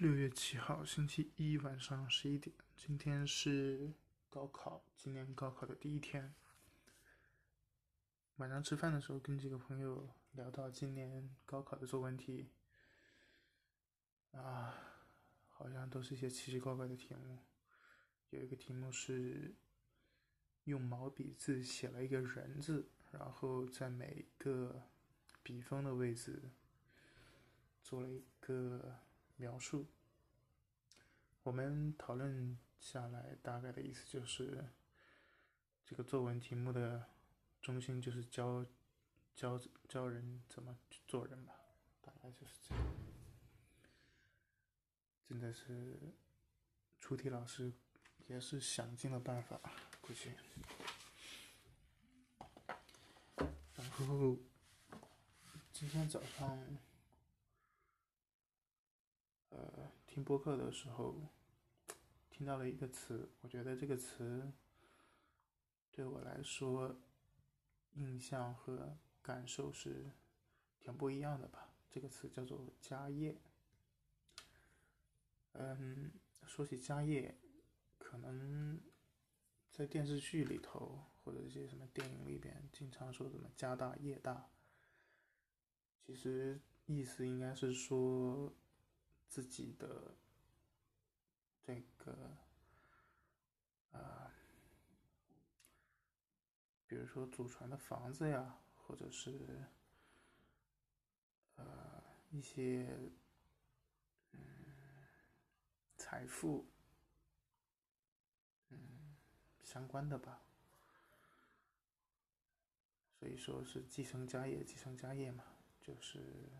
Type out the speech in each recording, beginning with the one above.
六月七号，星期一晚上十一点。今天是高考，今年高考的第一天。晚上吃饭的时候，跟几个朋友聊到今年高考的作文题，啊，好像都是一些奇奇怪怪的题目。有一个题目是用毛笔字写了一个人字，然后在每个笔锋的位置做了一个。描述，我们讨论下来，大概的意思就是，这个作文题目的中心就是教教教人怎么做人吧，大概就是这样。真的是出题老师也是想尽了办法，估计。然后今天早上。呃，听播客的时候听到了一个词，我觉得这个词对我来说印象和感受是挺不一样的吧。这个词叫做“家业”。嗯，说起家业，可能在电视剧里头或者一些什么电影里边，经常说什么“家大业大”，其实意思应该是说。自己的这个啊，比如说祖传的房子呀，或者是呃一些嗯财富嗯相关的吧，所以说是继承家业，继承家业嘛，就是。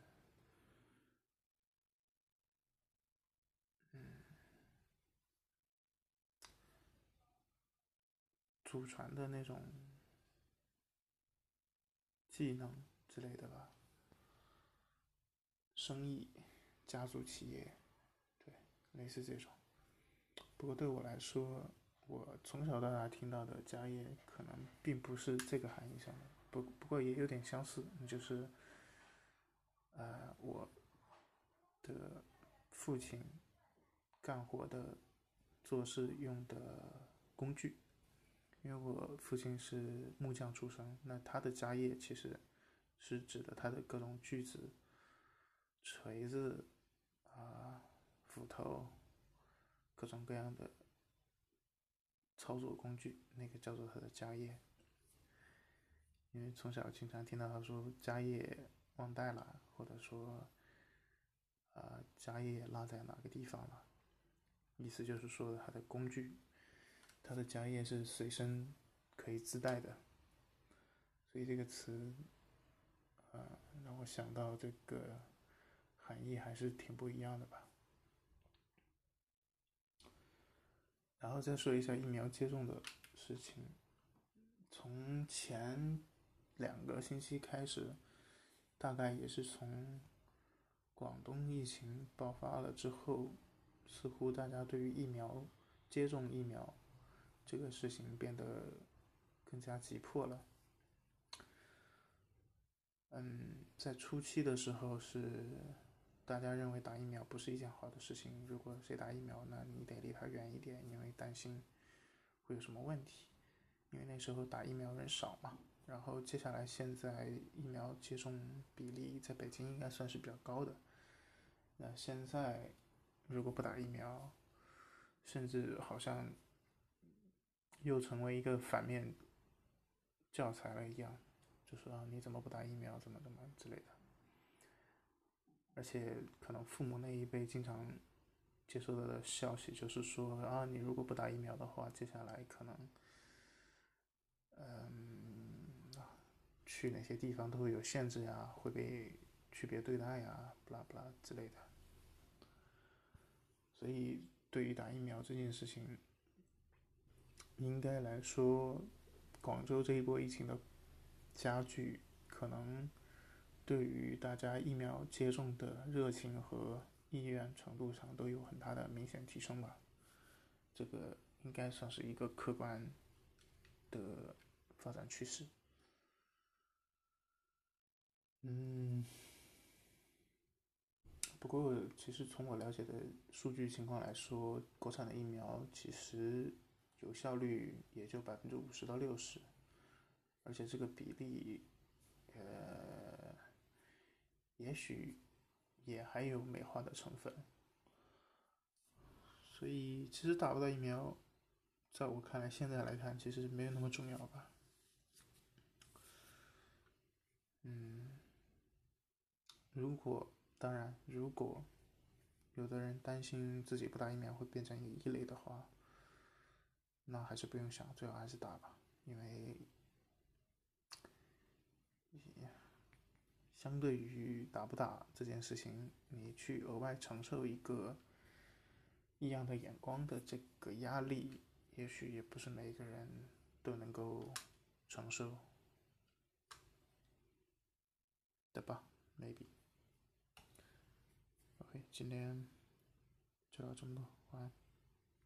祖传的那种技能之类的吧，生意、家族企业，对，类似这种。不过对我来说，我从小到大听到的家业可能并不是这个含义上的，不不过也有点相似，就是，呃，我的父亲干活的、做事用的工具。因为我父亲是木匠出身，那他的家业其实是指的他的各种锯子、锤子啊、斧头，各种各样的操作工具，那个叫做他的家业。因为从小经常听到他说家业忘带了，或者说啊家业落在哪个地方了，意思就是说他的工具。他的家业是随身可以自带的，所以这个词，呃，让我想到这个含义还是挺不一样的吧。然后再说一下疫苗接种的事情，从前两个星期开始，大概也是从广东疫情爆发了之后，似乎大家对于疫苗接种疫苗。这个事情变得更加急迫了。嗯，在初期的时候是大家认为打疫苗不是一件好的事情，如果谁打疫苗，那你得离他远一点，因为担心会有什么问题。因为那时候打疫苗人少嘛。然后接下来现在疫苗接种比例在北京应该算是比较高的。那现在如果不打疫苗，甚至好像。又成为一个反面教材了一样，就说啊，你怎么不打疫苗？怎么怎么之类的。而且可能父母那一辈经常接收到的消息就是说啊，你如果不打疫苗的话，接下来可能，嗯，去哪些地方都会有限制呀，会被区别对待呀，不啦不啦之类的。所以对于打疫苗这件事情，应该来说，广州这一波疫情的加剧，可能对于大家疫苗接种的热情和意愿程度上都有很大的明显提升吧。这个应该算是一个客观的发展趋势。嗯，不过其实从我了解的数据情况来说，国产的疫苗其实有效率也就百分之五十到六十，而且这个比例，呃，也许也还有美化的成分。所以其实打不到疫苗，在我看来，现在来看其实没有那么重要吧。嗯，如果当然，如果有的人担心自己不打疫苗会变成一个异类的话，那还是不用想，最好还是打吧，因为相对于打不打这件事情，你去额外承受一个异样的眼光的这个压力，也许也不是每个人都能够承受。的吧，maybe。OK，今天就到这么多，晚安。